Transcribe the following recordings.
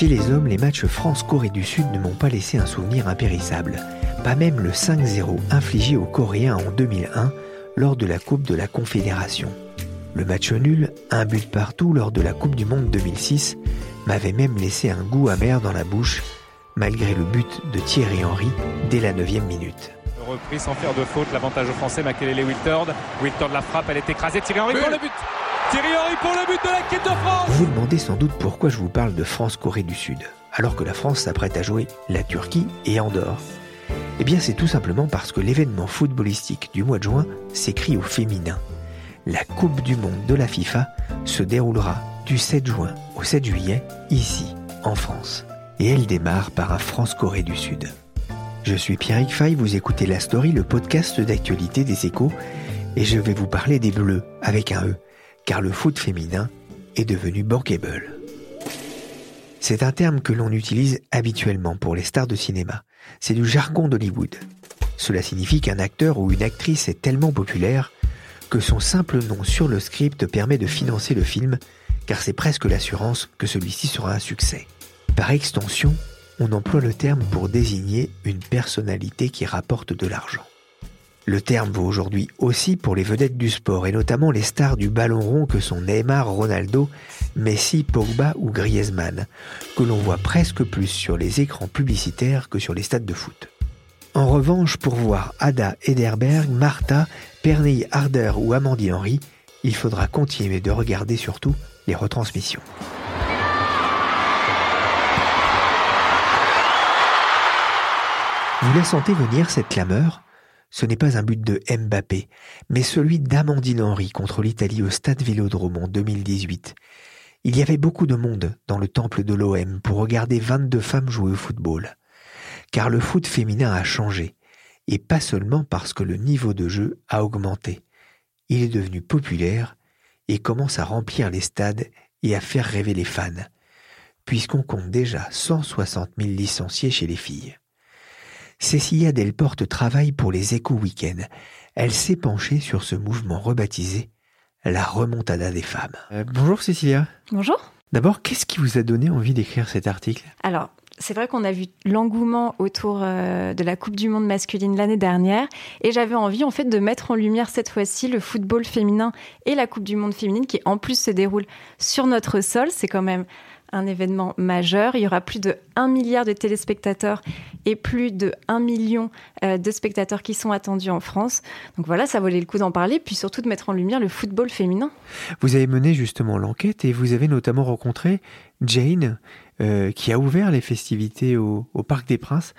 Chez les hommes, les matchs France-Corée du Sud ne m'ont pas laissé un souvenir impérissable. Pas même le 5-0 infligé aux Coréens en 2001 lors de la Coupe de la Confédération. Le match nul, un but partout lors de la Coupe du Monde 2006, m'avait même laissé un goût amer dans la bouche, malgré le but de Thierry Henry dès la 9 minute. Repris sans faire de faute, l'avantage aux Français, Makelele Wiltord. Wiltord la frappe, elle est écrasée. Thierry Henry pour le but Pour le but de de France Vous vous demandez sans doute pourquoi je vous parle de France-Corée du Sud, alors que la France s'apprête à jouer la Turquie et Andorre. Eh bien, c'est tout simplement parce que l'événement footballistique du mois de juin s'écrit au féminin. La Coupe du Monde de la FIFA se déroulera du 7 juin au 7 juillet, ici, en France. Et elle démarre par un France-Corée du Sud. Je suis Pierrick Fay, vous écoutez La Story, le podcast d'actualité des échos, et je vais vous parler des Bleus, avec un E, car le foot féminin est devenu bankable. C'est un terme que l'on utilise habituellement pour les stars de cinéma. C'est du jargon d'Hollywood. Cela signifie qu'un acteur ou une actrice est tellement populaire que son simple nom sur le script permet de financer le film, car c'est presque l'assurance que celui-ci sera un succès. Par extension, on emploie le terme pour désigner une personnalité qui rapporte de l'argent. Le terme vaut aujourd'hui aussi pour les vedettes du sport et notamment les stars du ballon rond que sont Neymar, Ronaldo, Messi, Pogba ou Griezmann, que l'on voit presque plus sur les écrans publicitaires que sur les stades de foot. En revanche, pour voir Ada Ederberg, Martha, Pernille Harder ou Amandine Henry, il faudra continuer de regarder surtout les retransmissions. Vous la sentez venir cette clameur? Ce n'est pas un but de Mbappé, mais celui d'Amandine Henry contre l'Italie au Stade Vélodrome en 2018. Il y avait beaucoup de monde dans le temple de l'OM pour regarder 22 femmes jouer au football. Car le foot féminin a changé, et pas seulement parce que le niveau de jeu a augmenté. Il est devenu populaire et commence à remplir les stades et à faire rêver les fans, puisqu'on compte déjà 160 000 licenciés chez les filles. Cécilia Delporte travaille pour les Échos Week-end. Elle s'est penchée sur ce mouvement rebaptisé la remontada des femmes. Euh, bonjour Cécilia. Bonjour. D'abord, qu'est-ce qui vous a donné envie d'écrire cet article? Alors, c'est vrai qu'on a vu l'engouement autour euh, de la Coupe du Monde masculine l'année dernière et j'avais envie en fait de mettre en lumière cette fois-ci le football féminin et la Coupe du Monde féminine qui en plus se déroule sur notre sol. C'est quand même un événement majeur. Il y aura plus de 1 milliard de téléspectateurs et plus de 1 million euh, de spectateurs qui sont attendus en France. Donc voilà, ça valait le coup d'en parler, puis surtout de mettre en lumière le football féminin. Vous avez mené justement l'enquête et vous avez notamment rencontré Jane, euh, qui a ouvert les festivités au, au Parc des Princes.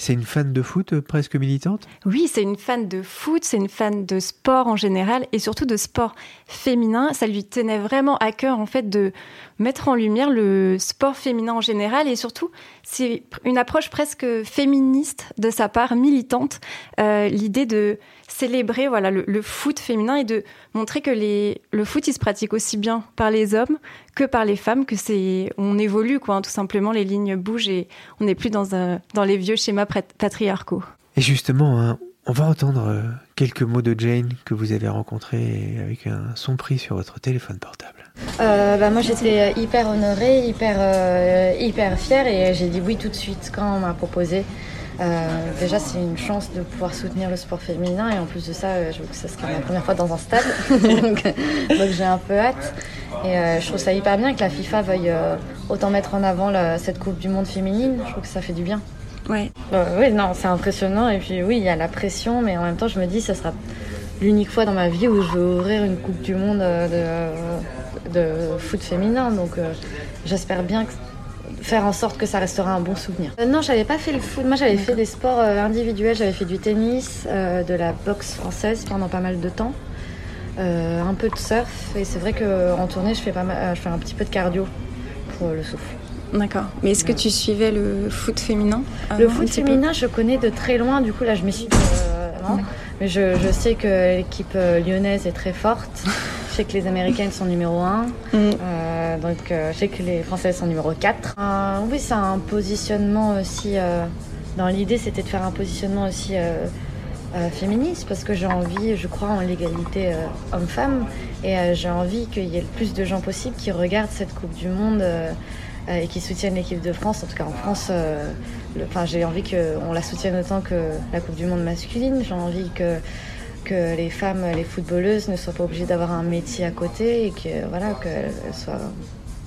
C'est une fan de foot euh, presque militante? Oui, c'est une fan de foot, c'est une fan de sport en général et surtout de sport féminin. Ça lui tenait vraiment à cœur en fait de mettre en lumière le sport féminin en général et surtout c'est une approche presque féministe de sa part, militante. Euh, L'idée de célébrer voilà le, le, foot féminin et de montrer que les, le foot il se pratique aussi bien par les hommes que par les femmes, que c'est on évolue quoi, hein, tout simplement les lignes bougent et on n'est plus dans un, dans les vieux schémas patriarcaux. Et justement, hein, on va entendre euh, quelques mots de Jane que vous avez rencontré avec un son pris sur votre téléphone portable. Euh, bah moi j'étais hyper honorée, hyper, euh, hyper fière et j'ai dit oui tout de suite quand on m'a proposé. Euh, déjà, c'est une chance de pouvoir soutenir le sport féminin et en plus de ça, euh, je que ça sera ma première fois dans un stade. donc, donc j'ai un peu hâte. Et euh, je trouve ça hyper bien que la FIFA veuille autant mettre en avant la, cette Coupe du Monde féminine. Je trouve que ça fait du bien. Ouais. oui, non, c'est impressionnant. Et puis oui, il y a la pression, mais en même temps, je me dis, ça sera l'unique fois dans ma vie où je vais ouvrir une Coupe du Monde de, de foot féminin. Donc j'espère bien que faire en sorte que ça restera un bon souvenir. Euh, non, j'avais pas fait le foot. Moi, j'avais fait des sports euh, individuels. J'avais fait du tennis, euh, de la boxe française pendant pas mal de temps, un peu de surf. Et c'est vrai qu'en tournée, je fais, pas mal, je fais un petit peu de cardio pour le souffle. D'accord. Mais est-ce que tu suivais le foot féminin Le foot féminin, je connais de très loin. Du coup, là, je me suis. Mais je, je, sais que l'équipe lyonnaise est très forte. Sais que les Américaines sont numéro 1. Mm. Euh, donc euh, je sais que les Françaises sont numéro 4. Euh, oui, c'est un positionnement aussi. dans l'idée, c'était de faire un positionnement aussi féministe parce que j'ai envie, je crois en l'égalité homme-femme et j'ai envie qu'il y ait le plus de gens possible qui regardent cette Coupe du Monde et qui soutiennent l'équipe de France. En tout cas, en France, enfin, j'ai envie qu'on la soutienne autant que la Coupe du Monde masculine. J'ai envie que que les femmes, les footballeuses ne soient pas obligées d'avoir un métier à côté et que voilà qu'elles soient,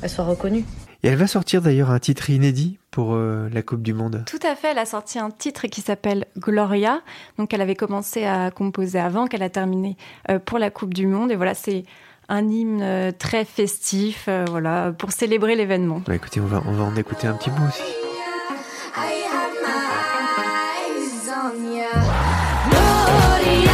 elles soient reconnues. Et elle va sortir d'ailleurs un titre inédit pour euh, la Coupe du Monde. Tout à fait, elle a sorti un titre qui s'appelle Gloria. Donc elle avait commencé à composer avant, qu'elle a terminé euh, pour la Coupe du Monde. Et voilà, c'est un hymne euh, très festif, voilà, pour célébrer l'événement. Bah, écoutez, on va, on va en écouter un petit bout aussi. Il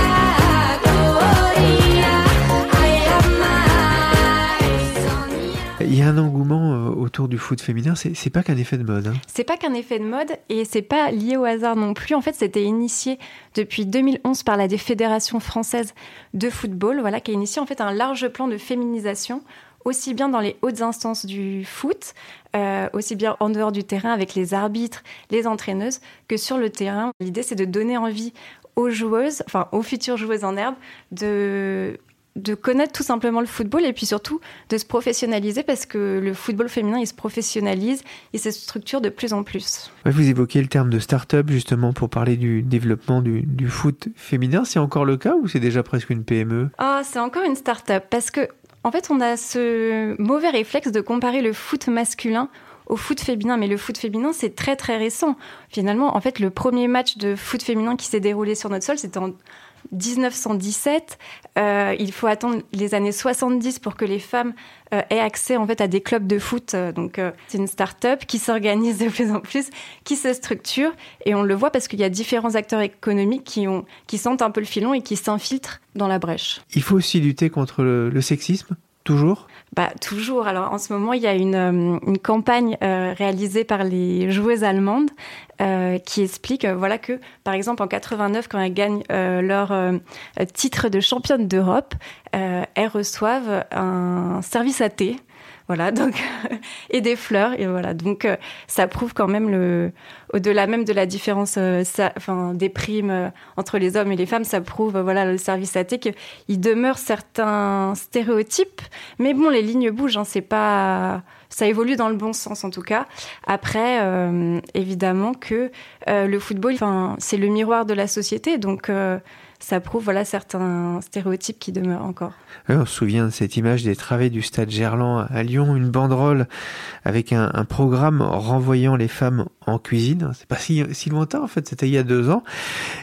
y a un engouement euh, autour du foot féminin. C'est pas qu'un effet de mode. Hein. C'est pas qu'un effet de mode et c'est pas lié au hasard non plus. En fait, c'était initié depuis 2011 par la Fédération française de football, voilà, qui a initié en fait un large plan de féminisation aussi bien dans les hautes instances du foot, euh, aussi bien en dehors du terrain avec les arbitres, les entraîneuses, que sur le terrain. L'idée, c'est de donner envie aux joueuses, enfin aux futures joueuses en herbe, de de connaître tout simplement le football et puis surtout de se professionnaliser parce que le football féminin, il se professionnalise, il se structure de plus en plus. vous évoquez le terme de start-up justement pour parler du développement du, foot féminin. C'est encore le cas ou c'est déjà presque une PME Ah, c'est encore une start-up parce que en fait, on a ce mauvais réflexe de comparer le foot masculin au foot féminin, mais le foot féminin, c'est très très récent. Finalement, en fait, le premier match de foot féminin qui s'est déroulé sur notre sol, c'était en 1917. Euh, il faut attendre les années 70 pour que les femmes euh, aient accès en fait à des clubs de foot. Euh, donc c'est une start-up qui s'organise de plus en plus, qui se structure et on le voit parce qu'il y a différents acteurs économiques qui ont qui sentent un peu le filon et qui s'infiltrent dans la brèche. Il faut aussi lutter contre le sexisme, toujours? Bah, toujours. Alors, en ce moment, il y a une, euh, campagne euh, réalisée par les joueuses allemandes euh, qui explique voilà, que, par exemple, en 89, quand elles gagnent leur titre de championne d'Europe, elles reçoivent un service à thé voilà, donc et des fleurs et voilà. Donc euh, ça prouve quand même le au-delà même de la différence euh, enfin des primes euh, entre les hommes et les femmes, ça prouve voilà le service à qu'il demeure certains stéréotypes, mais bon les lignes bougent, hein, c'est pas ça évolue dans le bon sens en tout cas. Après, évidemment que le football, c'est le miroir de la société, donc ça prouve voilà certains stéréotypes qui demeurent encore. on se souvient de cette image des travées du stade Gerland à Lyon, une banderole avec un, programme renvoyant les femmes en cuisine. C'est pas si, si lointain en fait, c'était il y a deux ans.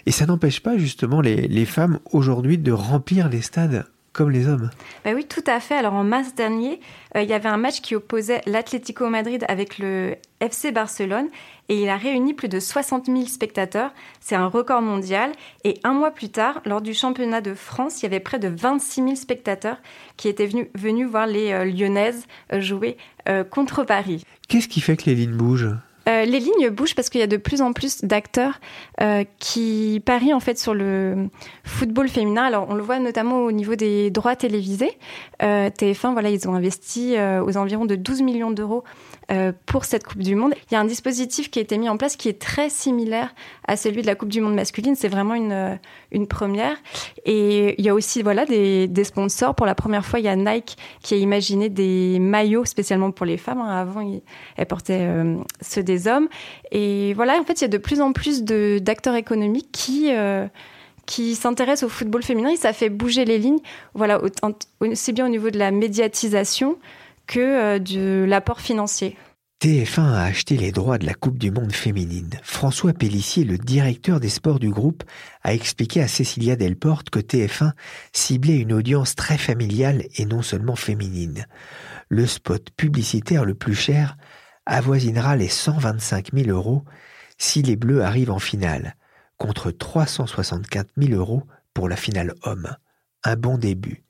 Et ça n'empêche pas justement les femmes aujourd'hui de remplir les stades comme les hommes. Bah oui, tout à fait. Alors en mars dernier, euh, il y avait un match qui opposait l'Atlético Madrid avec le FC Barcelone et il a réuni plus de 60 000 spectateurs. C'est un record mondial. Et un mois plus tard, lors du championnat de France, il y avait près de 26 000 spectateurs qui étaient venus, venus voir les euh, Lyonnaises euh, jouer contre Paris. Qu'est-ce qui fait que les lignes bougent? Euh, les lignes bougent parce qu'il y a de plus en plus d'acteurs euh, qui parient en fait sur le football féminin. Alors on le voit notamment au niveau des droits télévisés. Euh, TF1, voilà, ils ont investi aux environs de 12 millions d'euros euh, pour cette Coupe du Monde. Il y a un dispositif qui a été mis en place qui est très similaire à celui de la Coupe du Monde masculine. C'est vraiment une, euh, une première. Et il y a aussi voilà des, des, sponsors. Pour la première fois, il y a Nike qui a imaginé des maillots spécialement pour les femmes. Hein. Avant, elles portaient euh, ceux des hommes. Et voilà, en fait, il y a de plus en plus d'acteurs économiques qui qui s'intéressent au football féminin ça fait bouger les lignes. Voilà, aussi bien au niveau de la médiatisation que euh, de l'apport financier. TF1 a acheté les droits de la Coupe du Monde féminine. François Pellissier, le directeur des sports du groupe, a expliqué à Cécilia Delporte que TF1 ciblait une audience très familiale et non seulement féminine. Le spot publicitaire le plus cher avoisinera les 125 000 euros si les Bleus arrivent en finale, contre 364 000 euros pour la finale homme. Un bon début.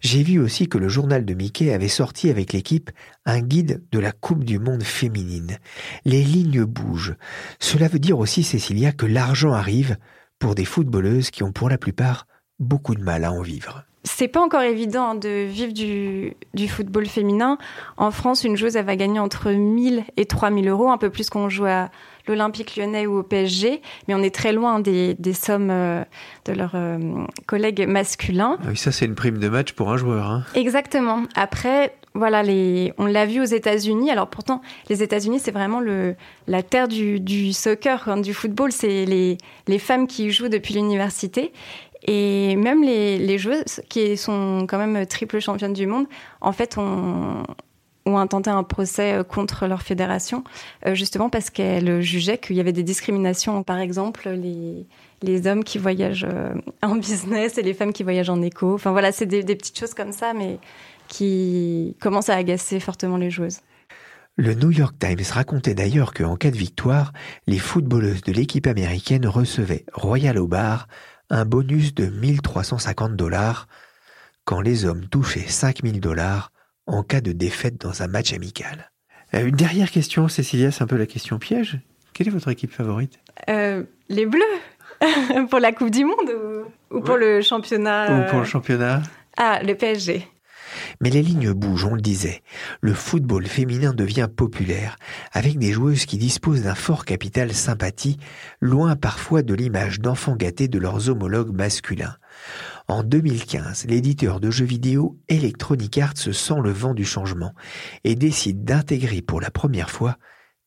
J'ai vu aussi que le journal de Mickey avait sorti avec l'équipe un guide de la Coupe du Monde féminine. Les lignes bougent. Cela veut dire aussi, Cécilia, que l'argent arrive pour des footballeuses qui ont pour la plupart beaucoup de mal à en vivre. C'est pas encore évident de vivre du, football féminin. En France, une joueuse, va gagner entre 1000 et 3000 euros, un peu plus qu'on joue à l'Olympique lyonnais ou au PSG, mais on est très loin des, sommes euh, de leurs euh, collègues masculins. Ah oui, ça, c'est une prime de match pour un joueur. Hein. Exactement. Après, voilà, les, on l'a vu aux États-Unis. Alors pourtant, les États-Unis, c'est vraiment le, la terre du, soccer, du football. C'est les, les femmes qui jouent depuis l'université. Et même les, les, joueuses qui sont quand même triple championnes du monde, en fait, ont, ont intenté un procès euh, contre leur fédération, euh, justement parce qu'elles jugeaient qu'il y avait des discriminations. Par exemple, les, les hommes qui voyagent euh, en business et les femmes qui voyagent en éco. Enfin voilà, c'est des, petites choses comme ça, mais qui commencent à agacer fortement les joueuses. Le New York Times racontait d'ailleurs qu'en cas de victoire, les footballeuses de l'équipe américaine recevaient, royal au bar, un bonus de 1350 dollars, quand les hommes touchaient 5000 dollars en cas de défaite dans un match amical. Euh, une dernière question, Cécilia, c'est un peu la question piège. Quelle est votre équipe favorite? Euh, Les Bleus Pour la Coupe du Monde ou, pour le championnat Ou pour le championnat? Ah, le PSG. Mais les lignes bougent, on le disait. Le football féminin devient populaire, avec des joueuses qui disposent d'un fort capital sympathie, loin parfois de l'image d'enfants gâtés de leurs homologues masculins. En 2015, l'éditeur de jeux vidéo Electronic Arts sent le vent du changement et décide d'intégrer pour la première fois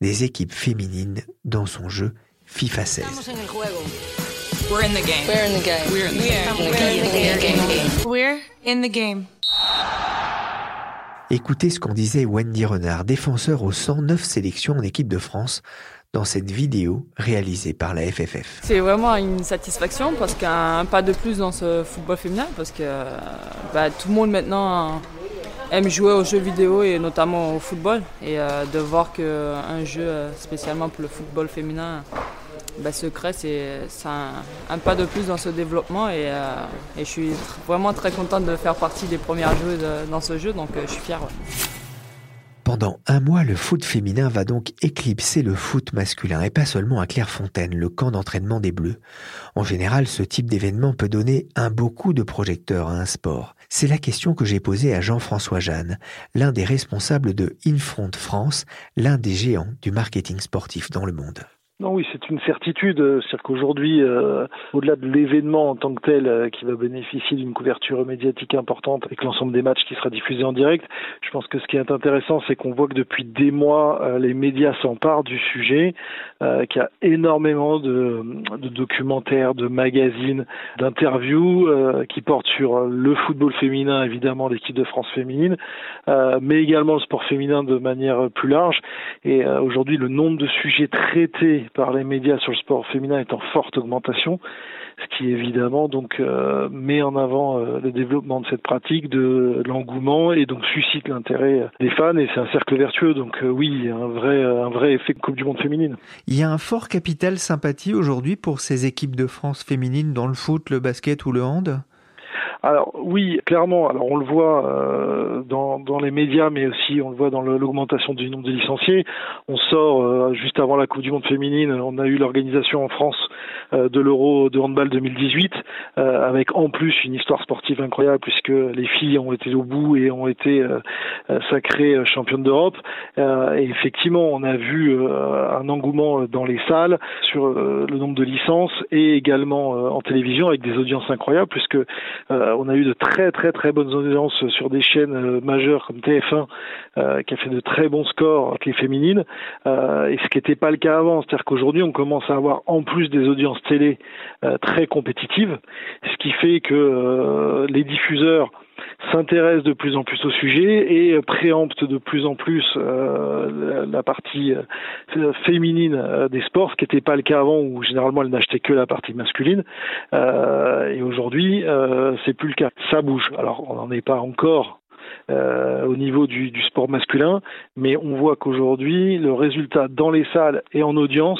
des équipes féminines dans son jeu FIFA 16. We're in the game. We're in the game. We're in the game. We're in the game. Écoutez ce qu'en disait Wendy Renard, défenseur au 109 sélections en équipe de France, dans cette vidéo réalisée par la FFF. C'est vraiment une satisfaction parce qu'un pas de plus dans ce football féminin parce que bah, tout le monde maintenant aime jouer aux jeux vidéo et notamment au football et euh, de voir qu'un jeu euh, spécialement pour le football féminin bah, secret, c'est un, pas de plus dans ce développement euh, et, je suis vraiment très contente de faire partie des premières joueuses dans ce jeu, donc je suis fier. Pendant un mois, le foot féminin va donc éclipser le foot masculin, et pas seulement à Clairefontaine, le camp d'entraînement des Bleus. En général, ce type d'événement peut donner un beau coup de projecteur à un sport. C'est la question que j'ai posée à Jean-François Jeanne, l'un des responsables de Infront France, l'un des géants du marketing sportif dans le monde. Non, oui, c'est une certitude. C'est-à-dire qu'aujourd'hui, euh, au-delà de l'événement en tant que tel, euh, qui va bénéficier d'une couverture médiatique importante avec l'ensemble des matchs qui sera diffusé en direct, je pense que ce qui est intéressant, c'est qu'on voit que depuis des mois, euh, les médias s'emparent du sujet, qu'il y a énormément de, de, documentaires, de magazines, d'interviews qui portent sur le football féminin, évidemment l'équipe de France féminine, mais également le sport féminin de manière plus large. Et aujourd'hui, le nombre de sujets traités par les médias sur le sport féminin est en forte augmentation, ce qui évidemment donc euh, met en avant euh, le développement de cette pratique, de l'engouement et donc suscite l'intérêt des fans et c'est un cercle vertueux. Donc euh, oui, un vrai un vrai effet Coupe du Monde féminine. Il y a un fort capital sympathie aujourd'hui pour ces équipes de France féminines dans le foot, le basket ou le hand? Alors oui, clairement. Alors on le voit euh, dans, dans, les médias, mais aussi on le voit dans l'augmentation du nombre de licenciés. On sort euh, juste avant la Coupe du Monde féminine, on a eu l'organisation en France de l'Euro de handball 2018, avec en plus une histoire sportive incroyable puisque les filles ont été au bout et ont été sacrées championnes d'Europe. et effectivement, on a vu un engouement dans les salles sur le nombre de licences et également en télévision avec des audiences incroyables puisque euh, on a eu de très très très bonnes audiences sur des chaînes euh, majeures comme TF1 euh, qui a fait de très bons scores avec les féminines, et ce qui n'était pas le cas avant. C'est-à-dire qu'aujourd'hui on commence à avoir en plus des audiences télé très compétitives, ce qui fait que les diffuseurs s'intéresse de plus en plus au sujet et préempte de plus en plus euh, la, partie euh, féminine euh, des sports, ce qui n'était pas le cas avant où généralement elle n'achetait que la partie masculine. et aujourd'hui, c'est plus le cas. Ça bouge. Alors on n'en est pas encore au niveau du, sport masculin, mais on voit qu'aujourd'hui, le résultat dans les salles et en audience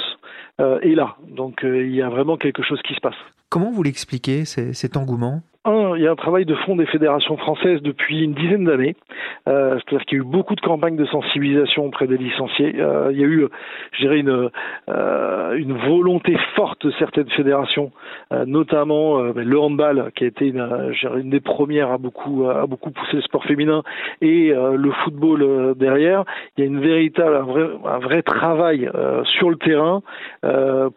est là. Donc il y a vraiment quelque chose qui se passe. Comment vous l'expliquez, cet engouement? Un, il y a un travail de fond des fédérations françaises depuis une dizaine d'années. Euh, C'est-à-dire qu'il y a eu beaucoup de campagnes de sensibilisation auprès des licenciés. Euh, il y a eu, je dirais, une, euh, une volonté forte de certaines fédérations, euh, notamment euh, le handball, qui a été une, une, des premières à beaucoup, à beaucoup pousser le sport féminin, et le football derrière. Il y a une véritable, un vrai, un vrai travail sur le terrain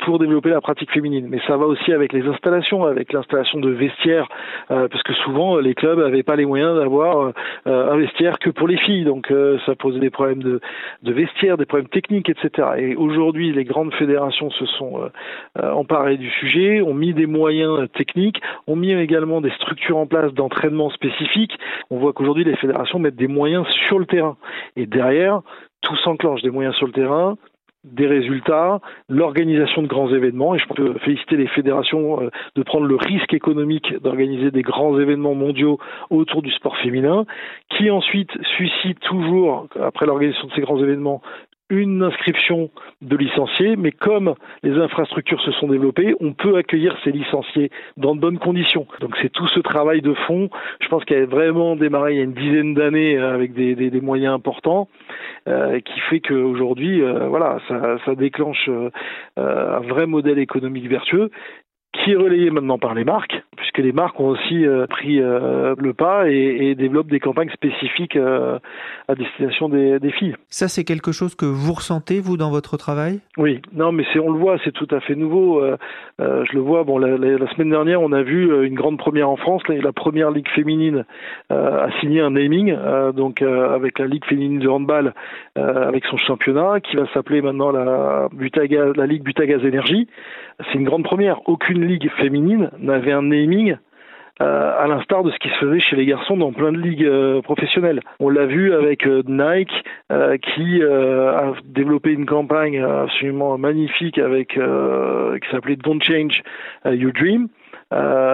pour développer la pratique féminine. Mais ça va aussi avec les installations, avec l'installation de vestiaires euh, parce que souvent les clubs n'avaient pas les moyens d'avoir euh, un vestiaire que pour les filles, donc euh, ça posait des problèmes de, de vestiaire, des problèmes techniques, etc. Et aujourd'hui, les grandes fédérations se sont emparées du sujet, ont mis des moyens techniques, ont mis également des structures en place d'entraînement spécifiques. On voit qu'aujourd'hui les fédérations mettent des moyens sur le terrain. Et derrière, tout s'enclenche, des moyens sur le terrain, des résultats, l'organisation de grands événements, et je peux féliciter les fédérations euh, de prendre le risque économique d'organiser des grands événements mondiaux autour du sport féminin, qui ensuite suscite toujours, après l'organisation de ces grands événements, une inscription de licenciés, mais comme les infrastructures se sont développées, on peut accueillir ces licenciés dans de bonnes conditions. Donc c'est tout ce travail de fond, je pense qu'il a vraiment démarré il y a une dizaine d'années euh, avec des, moyens importants, euh, qui fait qu'aujourd'hui, euh, voilà, ça, déclenche un vrai modèle économique vertueux qui est relayé maintenant par les marques, puisque les marques ont aussi euh, pris euh, le pas et, et, développent des campagnes spécifiques euh, à destination des, des, filles. Ça, c'est quelque chose que vous ressentez, vous, dans votre travail? Oui, non, mais on le voit, c'est tout à fait nouveau. je le vois, bon, la, la, la, semaine dernière, on a vu une grande première en France, la, la première ligue féminine a signé un naming, donc avec la ligue féminine de handball, avec son championnat, qui va s'appeler maintenant la, Butagaz, la ligue Butagaz Énergie. C'est une grande première. Aucune ligue féminine n'avait un naming euh, à l'instar de ce qui se faisait chez les garçons dans plein de ligues euh, professionnelles. On l'a vu avec euh, Nike qui a développé une campagne absolument magnifique avec qui s'appelait Don't Change Your Dream.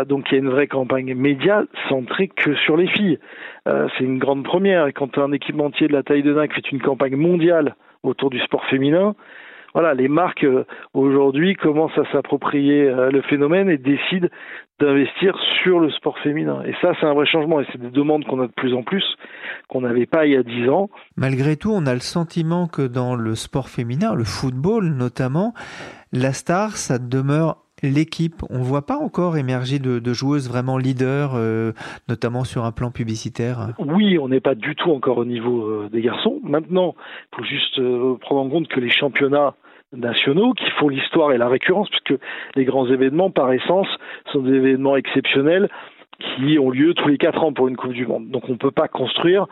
donc il y a une vraie campagne média centrée que sur les filles. c'est une grande première. Quand un équipementier de la taille de Nike fait une campagne mondiale autour du sport féminin, voilà, les marques euh, aujourd'hui commencent à s'approprier euh, le phénomène et décident d'investir sur le sport féminin. Et ça, c'est un vrai changement et c'est des demandes qu'on a de plus en plus, qu'on n'avait pas il y a dix ans. Malgré tout, on a le sentiment que dans le sport féminin, le football notamment, la star, ça demeure l'équipe. On ne voit pas encore émerger de, de joueuses vraiment leaders, euh, notamment sur un plan publicitaire? Oui, on n'est pas du tout encore au niveau euh, des garçons. Maintenant, il faut juste euh, prendre en compte que les championnats nationaux qui font l'histoire et la récurrence, puisque les grands événements, par essence, sont des événements exceptionnels qui ont lieu tous les quatre ans pour une Coupe du Monde. Donc on ne peut pas construire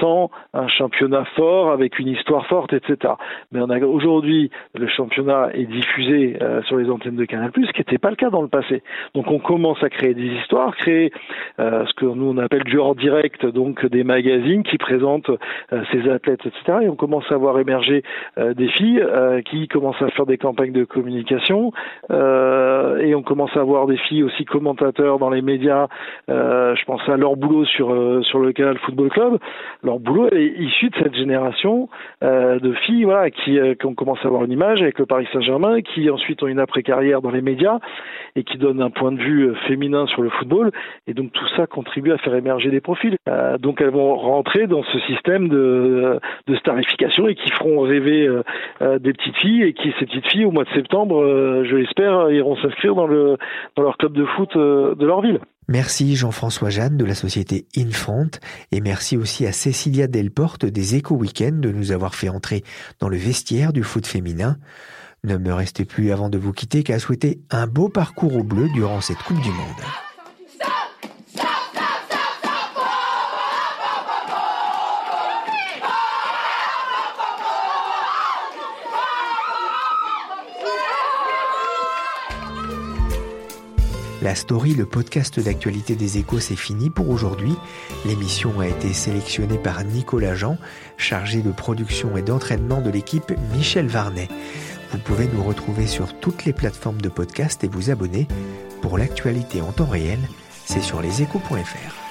sans un championnat fort, avec une histoire forte, etc. Mais aujourd'hui, le championnat est diffusé euh, sur les antennes de Canal+, ce qui n'était pas le cas dans le passé. Donc on commence à créer des histoires, créer euh, ce que nous on appelle du hors direct, donc des magazines qui présentent euh, ces athlètes, etc. Et on commence à voir émerger euh, des filles euh, qui commencent à faire des campagnes de communication, euh, et on commence à voir des filles aussi commentateurs dans les médias euh, je pense à leur boulot sur euh, sur le canal Football Club. Leur boulot est issu de cette génération euh, de filles, voilà, qui, euh, qui ont commencé à avoir une image avec le Paris Saint-Germain, qui ensuite ont une après-carrière dans les médias et qui donnent un point de vue euh, féminin sur le football. Et donc tout ça contribue à faire émerger des profils. Euh, donc elles vont rentrer dans ce système de, de starification et qui feront rêver des petites filles et qui ces petites filles au mois de septembre, je l'espère, iront s'inscrire dans le dans leur club de foot de leur ville. Merci Jean-François Jeanne de la société Infront et merci aussi à Cécilia Delporte des Éco Weekends de nous avoir fait entrer dans le vestiaire du foot féminin. Ne me restez plus avant de vous quitter qu'à souhaiter un beau parcours au bleu durant cette Coupe du Monde. La story, le podcast d'actualité des échos, c'est fini pour aujourd'hui. L'émission a été sélectionnée par Nicolas Jean, chargé de production et d'entraînement de l'équipe Michel Varnet. Vous pouvez nous retrouver sur toutes les plateformes de podcast et vous abonner. Pour l'actualité en temps réel, c'est sur leséchos.fr.